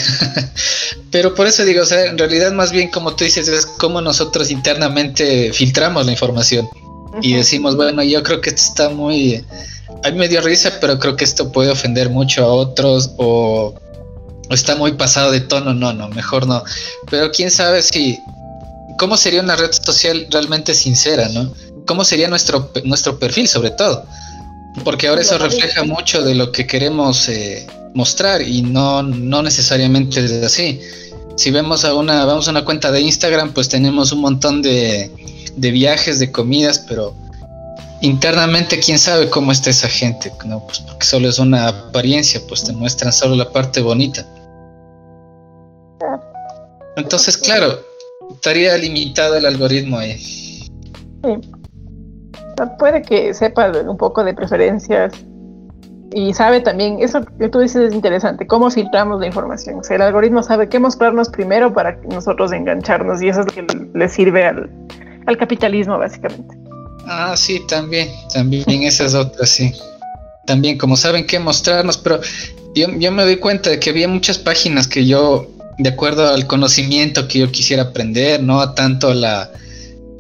Speaker 1: pero por eso digo, o sea, en realidad más bien como tú dices, es como nosotros internamente filtramos la información y decimos, bueno, yo creo que esto está muy... A mí me dio risa, pero creo que esto puede ofender mucho a otros o, o está muy pasado de tono, no, no, mejor no. Pero quién sabe si cómo sería una red social realmente sincera, ¿no? ¿Cómo sería nuestro, nuestro perfil sobre todo? Porque ahora eso refleja mucho de lo que queremos eh, mostrar y no, no necesariamente es así. Si vemos a una, vamos a una cuenta de Instagram, pues tenemos un montón de, de viajes, de comidas, pero internamente quién sabe cómo está esa gente, ¿no? Pues porque solo es una apariencia, pues te muestran solo la parte bonita. Entonces, claro, estaría limitado el algoritmo ahí. Sí.
Speaker 2: Puede que sepa un poco de preferencias y sabe también, eso que tú dices es interesante, cómo filtramos la información. O sea, el algoritmo sabe qué mostrarnos primero para nosotros engancharnos y eso es lo que le sirve al, al capitalismo, básicamente.
Speaker 1: Ah, sí, también, también esa es otra, sí. También como saben qué mostrarnos, pero yo, yo me doy cuenta de que había muchas páginas que yo de acuerdo al conocimiento que yo quisiera aprender, no a tanto a la,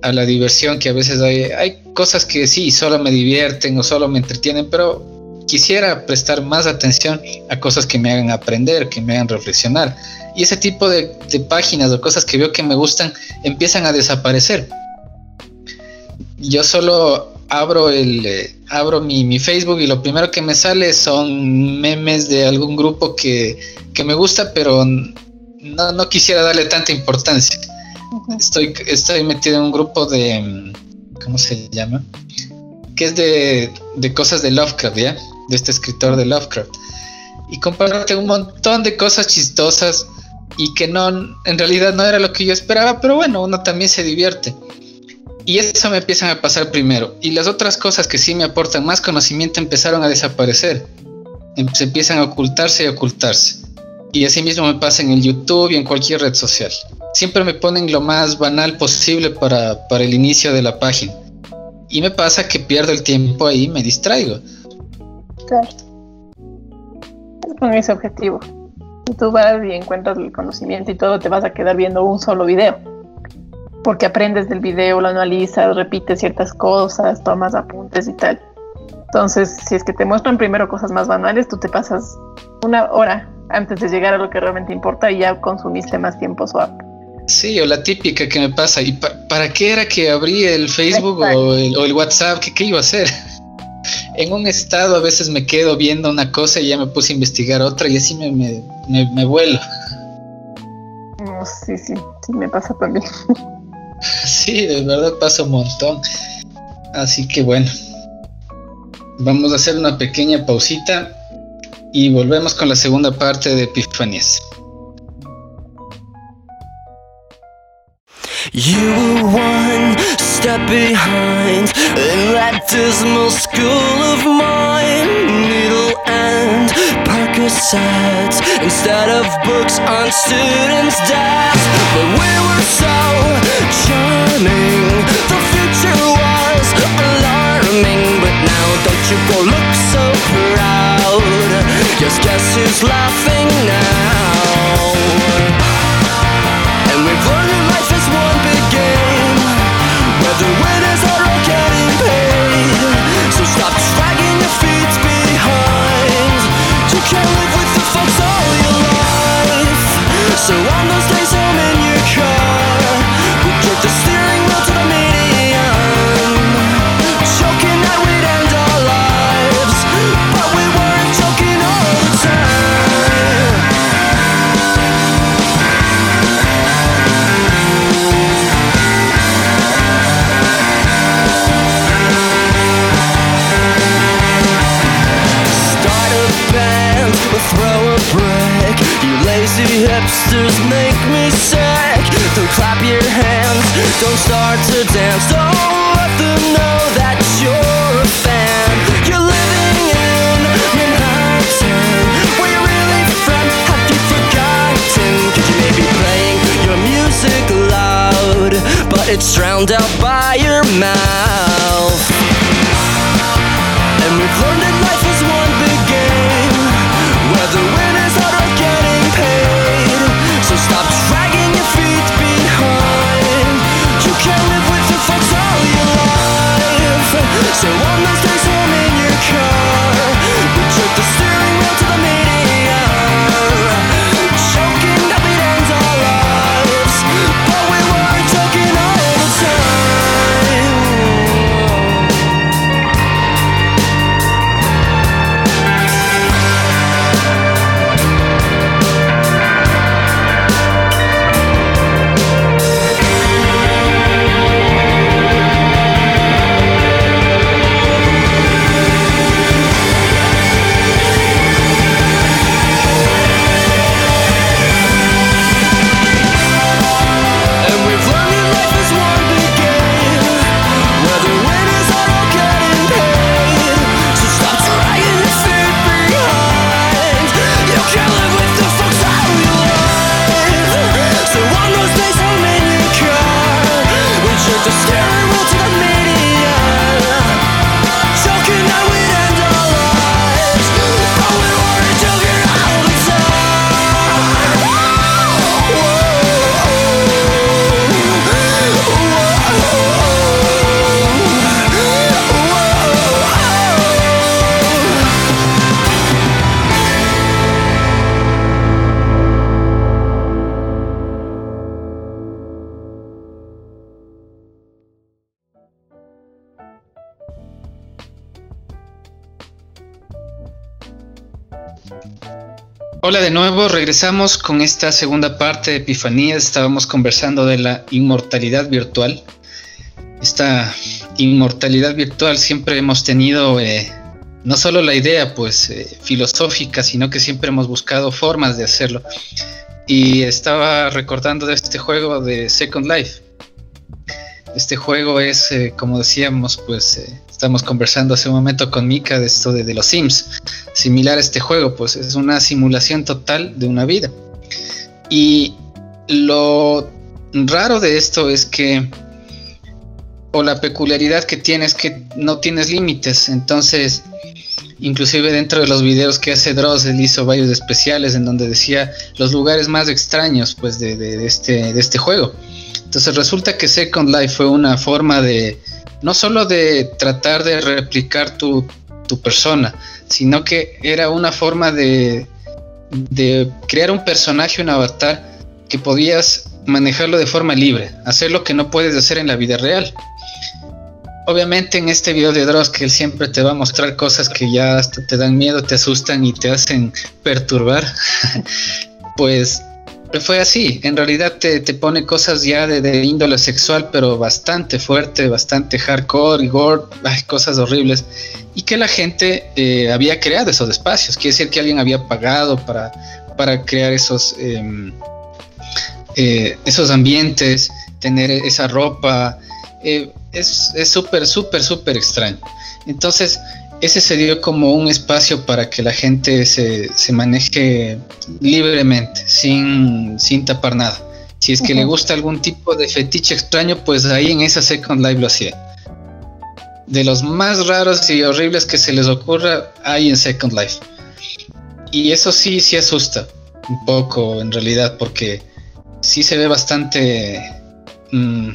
Speaker 1: a la diversión que a veces hay. Hay cosas que sí, solo me divierten o solo me entretienen, pero quisiera prestar más atención a cosas que me hagan aprender, que me hagan reflexionar. Y ese tipo de, páginas o cosas que veo que me gustan empiezan a desaparecer. Yo solo abro el eh, abro mi, mi, Facebook y lo primero que me sale son memes de algún grupo que, que me gusta, pero no, no quisiera darle tanta importancia. Estoy, estoy metido en un grupo de, ¿cómo se llama? Que es de, de cosas de Lovecraft, ¿ya? De este escritor de Lovecraft. Y comparte un montón de cosas chistosas y que no, en realidad no era lo que yo esperaba, pero bueno, uno también se divierte. Y eso me empiezan a pasar primero. Y las otras cosas que sí me aportan más conocimiento empezaron a desaparecer. Em, se empiezan a ocultarse y ocultarse. Y así mismo me pasa en el YouTube y en cualquier red social. Siempre me ponen lo más banal posible para, el inicio de la página. Y me pasa que pierdo el tiempo ahí y me distraigo.
Speaker 2: Claro. Es con ese objetivo. Si tú vas y encuentras el conocimiento y todo, te vas a quedar viendo un solo video. Porque aprendes del video, lo analizas, repites ciertas cosas, tomas apuntes y tal. Entonces, si es que te muestran primero cosas más banales, tú te pasas una hora antes de llegar a lo que realmente importa y ya consumiste más tiempo swap.
Speaker 1: Sí, o la típica que me pasa, ¿y para qué era que abrí el Facebook o el, WhatsApp? ¿Qué, iba a hacer? En un estado a veces me quedo viendo una cosa y ya me puse a investigar otra y así me, me, vuelo.
Speaker 2: sí, sí, sí, me pasa también.
Speaker 1: sí, de verdad pasa un montón. Así que bueno, vamos a hacer una pequeña pausita y volvemos con la segunda parte de Epifanías. You were one step behind in that dismal school of mine. Needle and Percocets instead of books on students' desks. But we were so charming. The future was
Speaker 3: alarming but now don't you go look so proud. Just guess who's laughing now? Can't live with the folks all your life. So on those days home in found out
Speaker 1: Hola de nuevo, regresamos con esta segunda parte de Epifanías. Estábamos conversando de la inmortalidad virtual. Esta inmortalidad virtual siempre hemos tenido eh, no solo la idea pues eh, filosófica, sino que siempre hemos buscado formas de hacerlo. Y estaba recordando de este juego de Second Life. Este juego es, eh, como decíamos, pues eh, estamos conversando hace un momento con Mika de esto de, los Sims. Similar a este juego, pues es una simulación total de una vida. Y lo raro de esto es que, o la peculiaridad que tiene es que no tienes límites. Entonces, inclusive dentro de los videos que hace Dross, él hizo varios especiales en donde decía los lugares más extraños pues de, de- de este, de este juego. Entonces resulta que Second Life fue una forma de, no solo de tratar de replicar tu, tu persona, sino que era una forma de, de crear un personaje, un avatar, que podías manejarlo de forma libre, hacer lo que no puedes hacer en la vida real. Obviamente en este video de Dross que él siempre te va a mostrar cosas que ya hasta te dan miedo, te asustan y te hacen perturbar, pues fue así. En realidad te, te pone cosas ya de, de índole sexual, pero bastante fuerte, bastante hardcore y gore, ay, cosas horribles. Y que la gente eh, había creado esos espacios. Quiere decir que alguien había pagado para, para crear esos, em, eh, esos ambientes, tener esa ropa. eh, es súper, súper, súper extraño. Entonces, ese se dio como un espacio para que la gente se, se maneje libremente, sin, sin tapar nada. Si es que le gusta algún tipo de fetiche extraño, pues ahí en esa Second Life lo hacía. de los más raros y horribles que se les ocurra hay en Second Life. Y eso sí, sí asusta un poco en realidad, porque sí se ve bastante... mm,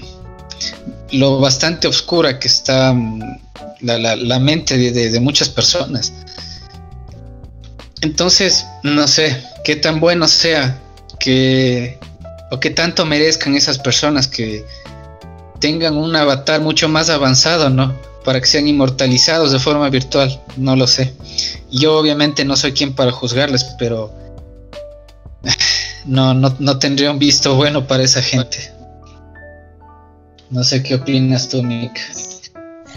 Speaker 1: lo bastante oscura que está mm, la, la- la mente de, de- de muchas personas. Entonces, no sé qué tan bueno sea que o qué tanto merezcan esas personas que tengan un avatar mucho más avanzado, ¿no? Para que sean inmortalizados de forma virtual, no lo sé. Yo obviamente no soy quien para juzgarles, pero no, no, no tendría un visto bueno para esa gente. No sé qué opinas tú, Mick.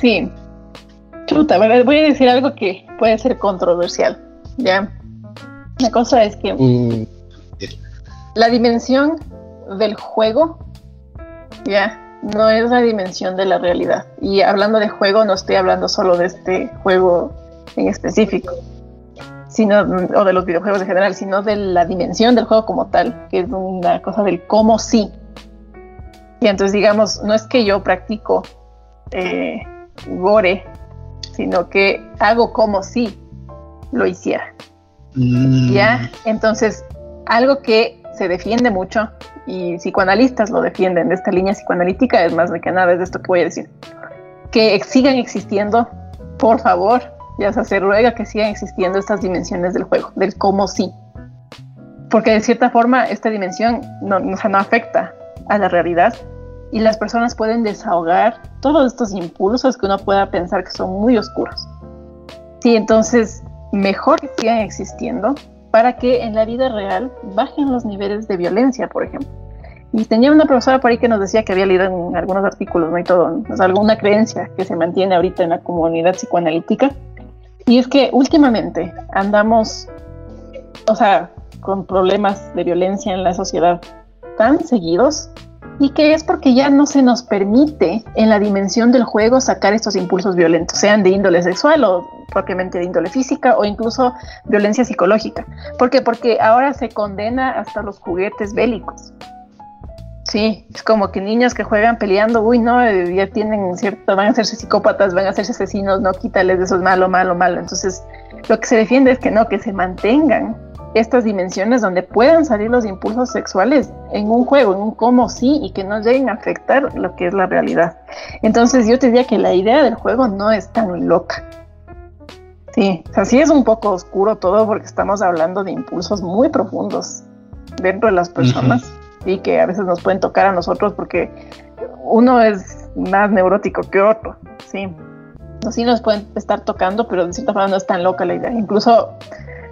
Speaker 2: Sí. Chuta, voy a decir algo que puede ser controversial. Ya. La cosa es que
Speaker 1: Uh,
Speaker 2: la dimensión del juego, ya, no es la dimensión de la realidad. Y hablando de juego, no estoy hablando solo de este juego en específico, sino, o de los videojuegos en general, sino de la dimensión del juego como tal, que es una cosa del cómo sí. Y entonces, digamos, no es que yo practico eh, gore, sino que hago como si lo hiciera.
Speaker 1: mm,
Speaker 2: ¿Ya? Entonces, algo que se defiende mucho y psicoanalistas lo defienden de esta línea psicoanalítica, es más de que nada, es de esto que voy a decir. Que sigan existiendo, por favor, ya se hace ruega que sigan existiendo estas dimensiones del juego, del cómo sí. Porque de cierta forma esta dimensión no, no- o sea, no afecta a la realidad y las personas pueden desahogar todos estos impulsos que uno pueda pensar que son muy oscuros. Sí, entonces mejor que sigan existiendo para que en la vida real bajen los niveles de violencia, por ejemplo. Y tenía una profesora por ahí que nos decía que había leído en algunos artículos, ¿no? Y todo, o sea, alguna creencia que se mantiene ahorita en la comunidad psicoanalítica. Y es que últimamente andamos, o sea, con problemas de violencia en la sociedad tan seguidos y que es porque ya no se nos permite en la dimensión del juego sacar estos impulsos violentos, sean de índole sexual o propiamente de índole física o incluso violencia psicológica. ¿Por qué? Porque ahora se condena hasta los juguetes bélicos. Sí, es como que niños que juegan peleando, uy, no, eh, ya tienen cierto, van a hacerse psicópatas, van a hacerse asesinos, no, quítales de eso, es malo, malo, malo. Entonces, lo que se defiende es que no, que se mantengan estas dimensiones donde puedan salir los impulsos sexuales en un juego, en un cómo sí, y que no lleguen a afectar lo que es la realidad. Entonces, yo te diría que la idea del juego no es tan loca. Sí, o sea, sí es un poco oscuro todo porque estamos hablando de impulsos muy profundos dentro de las personas y que a veces nos pueden tocar a nosotros porque uno es más neurótico que otro, sí. Sí nos pueden estar tocando, pero de cierta forma no es tan loca la idea. Incluso,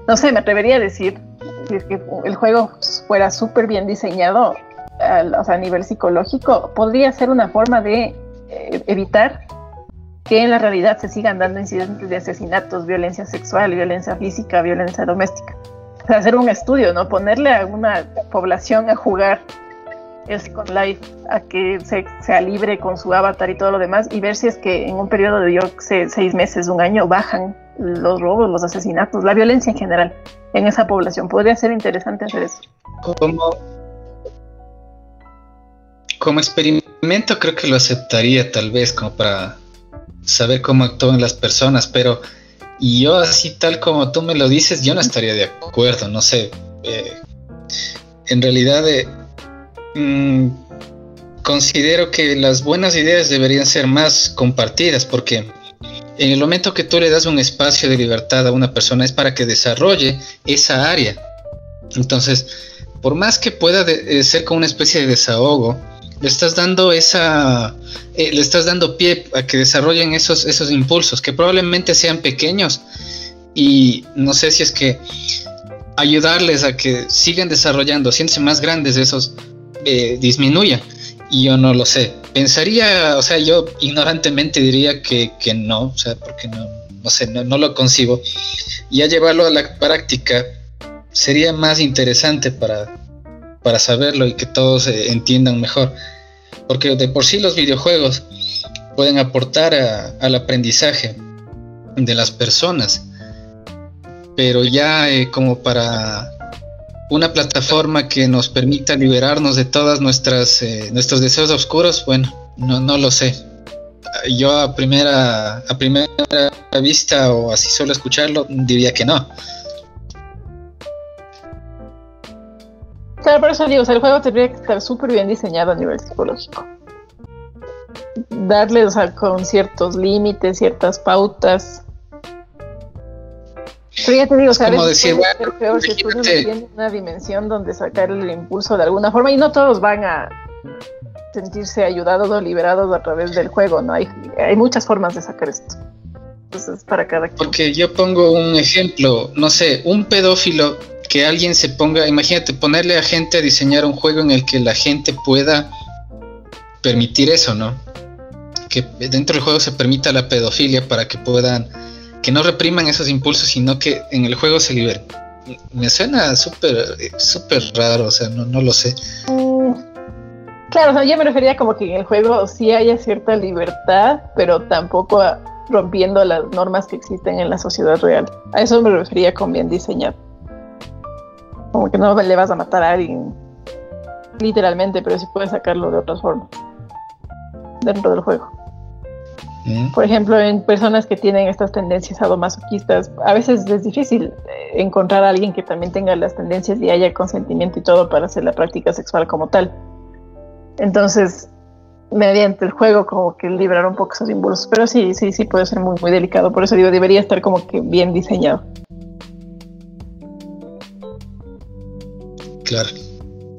Speaker 2: no sé, me atrevería a decir, si es que el juego fuera súper bien diseñado, al- o sea, a nivel psicológico, podría ser una forma de eh, evitar que en la realidad se sigan dando incidentes de asesinatos, violencia sexual, violencia física, violencia doméstica. O sea, hacer un estudio, ¿no? Ponerle a una población a jugar el Second Life, a que se, sea libre con su avatar y todo lo demás, y ver si es que en un periodo de, yo seis meses, un año, bajan los robos, los asesinatos, la violencia en general en esa población. Podría ser interesante hacer eso.
Speaker 1: Como, experimento creo que lo aceptaría tal vez como para saber cómo actúan las personas, pero yo así tal como tú me lo dices, yo no estaría de acuerdo, no sé. eh, en realidad eh, mm, considero que las buenas ideas deberían ser más compartidas porque en el momento que tú le das un espacio de libertad a una persona es para que desarrolle esa área. Entonces, por más que pueda eh, ser como una especie de desahogo, le estás dando esa, eh, le estás dando pie a que desarrollen esos, esos impulsos, que probablemente sean pequeños y no sé si es que ayudarles a que sigan desarrollando, siéntense más grandes, esos eh. Y yo no lo sé. Pensaría, o sea, yo ignorantemente diría que, que no, o sea, porque no, no sé, no, lo concibo. Y a llevarlo a la práctica sería más interesante para, para saberlo y que todos eh, entiendan mejor. Porque de por sí los videojuegos pueden aportar al aprendizaje de las personas. Pero ya eh, como para una plataforma que nos permita liberarnos de todas nuestras eh, nuestros deseos oscuros, bueno, no, no lo sé. yo a primera, a primera vista o así solo escucharlo, diría que no.
Speaker 2: Claro, por eso digo, o sea, el juego tendría que estar súper bien diseñado a nivel psicológico. Darle, o sea, con ciertos límites, ciertas pautas. Pero ya te digo, a
Speaker 1: como decir, bueno,
Speaker 2: ser peor si tú no
Speaker 1: imagínate-
Speaker 2: tienes una dimensión donde sacar el impulso de alguna forma y no todos van a sentirse ayudados o liberados a través del juego, ¿no? Hay, hay muchas formas de sacar esto. Entonces, para cada quien.
Speaker 1: Porque yo pongo un ejemplo, no sé, un pedófilo que alguien se ponga, imagínate, ponerle a gente a diseñar un juego en el que la gente pueda permitir eso, ¿no? Que dentro del juego se permita la pedofilia para que puedan, que no repriman esos impulsos, sino que en el juego se liberen. Me suena súper, eh, súper raro, o sea, no, no lo sé.
Speaker 2: Mm, Claro, o yo me refería como que en el juego sí haya cierta libertad, pero tampoco rompiendo las normas que existen en la sociedad real. A eso me refería con bien diseñado. Como que no le vas a matar a alguien literalmente, pero sí puedes sacarlo de otras formas dentro del juego.
Speaker 1: ¿Mm?
Speaker 2: Por ejemplo, en personas que tienen estas tendencias sadomasoquistas, a veces es difícil eh, encontrar a alguien que también tenga las tendencias y haya consentimiento y todo para hacer la práctica sexual como tal. Entonces, mediante el juego, como que librar un poco esos impulsos. Pero sí, sí, sí puede ser muy, muy delicado. Por eso digo, debería estar como que bien diseñado.
Speaker 1: Claro.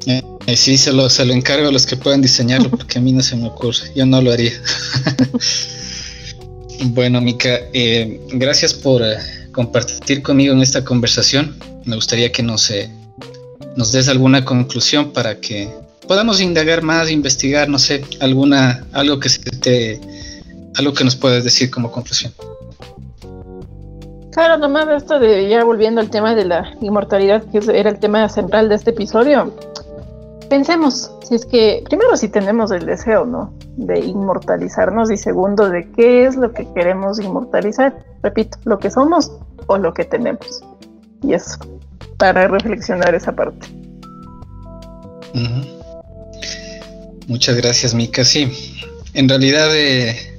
Speaker 1: Eh, eh, sí, se lo, se lo encargo a los que puedan diseñarlo, porque a mí no se me ocurre. Yo no lo haría. bueno, Mika, eh, gracias por eh, compartir conmigo en esta conversación. Me gustaría que nos, eh, nos des alguna conclusión para que podamos indagar más, investigar, no sé, alguna, algo que se te, algo que nos puedas decir como conclusión.
Speaker 2: Claro, nomás esto de ya volviendo al tema de la inmortalidad, que era el tema central de este episodio. Pensemos, si es que, primero, si tenemos el deseo, ¿no? De inmortalizarnos y segundo, de qué es lo que queremos inmortalizar. Repito, lo que somos o lo que tenemos. Y eso, para reflexionar esa parte.
Speaker 1: Muchas gracias, Mika. Sí, en realidad eh,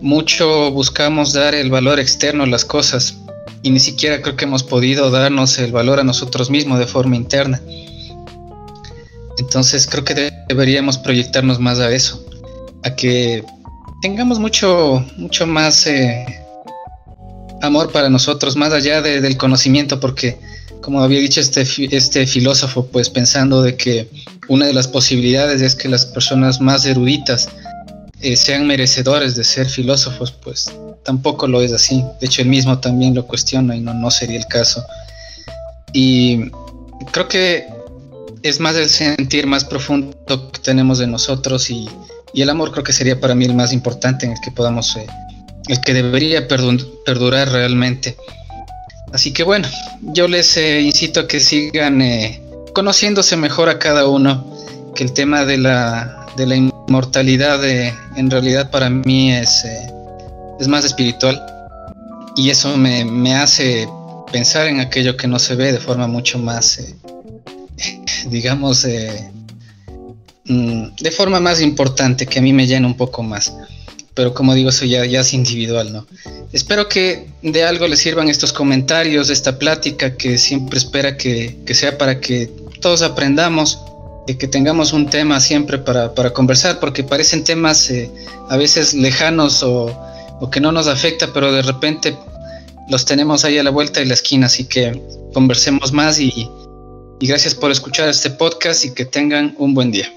Speaker 1: mucho buscamos dar el valor externo a las cosas y ni siquiera creo que hemos podido darnos el valor a nosotros mismos de forma interna. Entonces creo que de- deberíamos proyectarnos más a eso, a que tengamos mucho, mucho más eh, amor para nosotros, más allá de- del conocimiento, porque como había dicho este, este filósofo, pues pensando de que una de las posibilidades es que las personas más eruditas eh, sean merecedores de ser filósofos, pues tampoco lo es así. De hecho, él mismo también lo cuestiona y no, no sería el caso. Y creo que es más el sentir más profundo que tenemos de nosotros y, y el amor creo que sería para mí el más importante en el que podamos, eh, el que debería perdu- perdurar realmente. Así que bueno, yo les eh, incito a que sigan eh, conociéndose mejor a cada uno, que el tema de la, de la inmortalidad en realidad para mí es, es más espiritual y eso me, me hace pensar en aquello que no se ve de forma mucho más, digamos, eh, mm, de forma más importante, que a mí me llena un poco más. Pero como digo, eso ya, ya es individual, ¿no? Espero que de algo les sirvan estos comentarios, esta plática que siempre espera que, que sea para que todos aprendamos, y que tengamos un tema siempre para, para conversar, porque parecen temas eh, a veces lejanos o, o que no nos afecta, pero de repente los tenemos ahí a la vuelta de la esquina, así que conversemos más y, y gracias por escuchar este podcast y que tengan un buen día.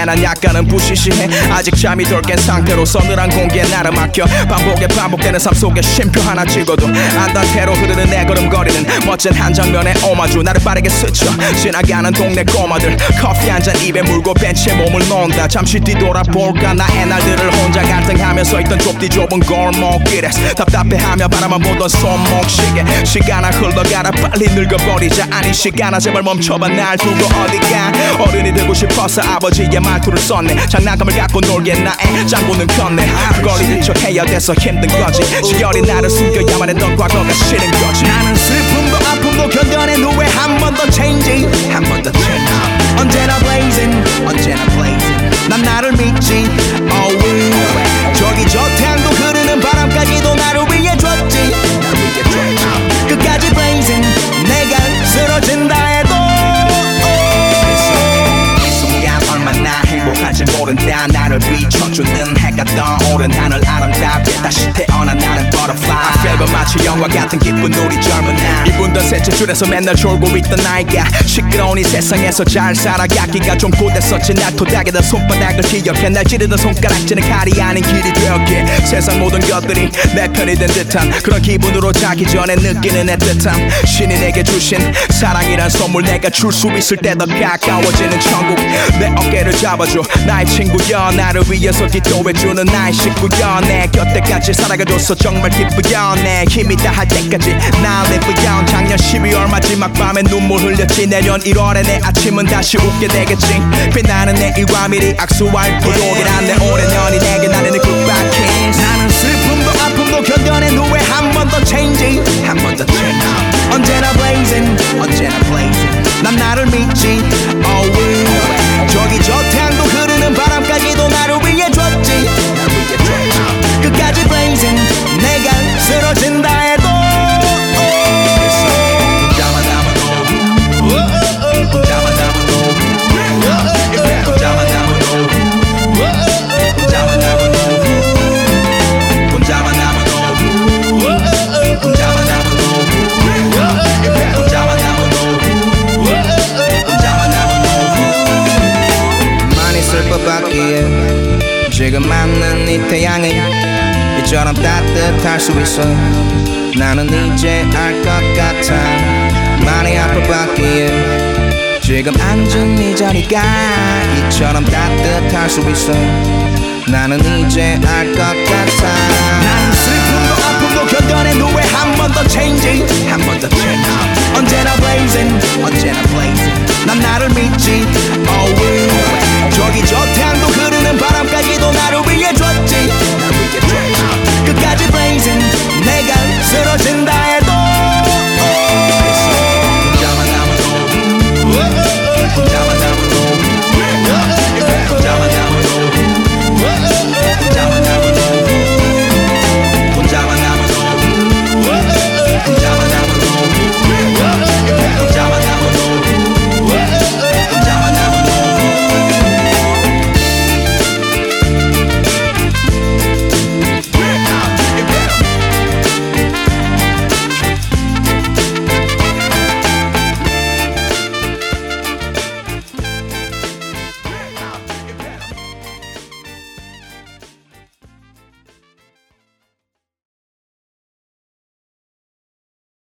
Speaker 4: again, I'm not gonna 부시시해. 아직 잠이 덜 깬 상태로 서늘한 공기에 나를 맡겨 반복에 반복되는 삶 속에 쉼표 하나 찍어도 안단태로 흐르는 내 걸음걸이는 멋진 한 장면의 오마주 나를 빠르게 스쳐 지나가는 동네 꼬마들 커피 한 잔 입에 물고 벤치에 몸을 놓는다. 잠시 뒤돌아볼까? 나의 날들을 혼자 갈등하며 서 있던 좁디 좁은 골목길에 답답해하며 바라만 보던 손목시계. 시간아 흘러가라. 빨리 늙어버리자. 아니 시간아 제발 멈춰봐. 날 두고 어디가? 어른이 되고 싶어서 아버지의 말투를 썼네 장난감을 갖고 짱구는 컸네 그걸 잊은 척 해야 돼서 힘든 거지. 시열이 나를 숨겨야만 했던 과거가 싫은 거지. 나는 슬픔도 아픔도 견뎌낸 후에 한 번 더 change 한 번 더 change 언제나 blazing 언제나 blazing. 난 나를 믿지 always. 저기 저 태양도 흐르는 바람까지도 나를 위해 줬지. 나를 위해 줬지. 끝까지 blazing 내가 쓰러진다 행복한지 모른다 나를 비춰주는 해가 떠오른 하늘 아름답게 다시 태어난 나는 butterfly. I feel 그 마치 영화 같은 기쁜 우리 젊은 날 이분 더 셋째 줄에서 맨날 졸고 있던 나이가 시끄러운 이 세상에서 잘 살아가기가 좀 고됐었지. 날 토닥이던 손바닥을 기억해 날 찌르던 손가락질은 칼이 아닌 길이 되었기에 세상 모든 것들이 내 편이 된 듯한 그런 기분으로 자기 전에 느끼는 애틋함 신이 내게 주신 사랑이란 선물 내가 줄 수 있을 때 더 가까워지는 천국. 내 어깨를 잡아줘 나의 친구여 나를 위해서 기도해주는 나의 식구여. 내 곁에까지 살아가줘서 정말 기쁘여. 내 힘이 다 할 때까지 나 live여. 작년 12월 마지막 밤에 눈물 흘렸지. 내년 1월에 내 아침은 다시 웃게 되겠지. 빛나는 내 일과 미리 악수할 부록이란 내 오랜 년이 내게 goodbye kiss. 나는 슬픔도 아픔도 견뎌낸 후에 한 번 더 change 한 번 더 change 언제나 blazing 언제나 blazing. 난 나를 믿지 수 있어. 나는 이제 알 것 같아. 많이 아파봤기에. 지금 앉은 이 자리가 이처럼 따뜻할 수 있어. 나는 이제 알 것 같아. 난 슬픔도 아픔도 견뎌낸 후에 한 번 더 changing. 한 번 더 check out 언제나 blazing 언제나 blazing. 난 나를 믿지. Always. 저기 저 태양도 흐르는 바람까지도 나를 위해 줬지. 나를 위해 끝까지 인생 내가 쓰러진다 해도. 혼자만 남아도 혼자만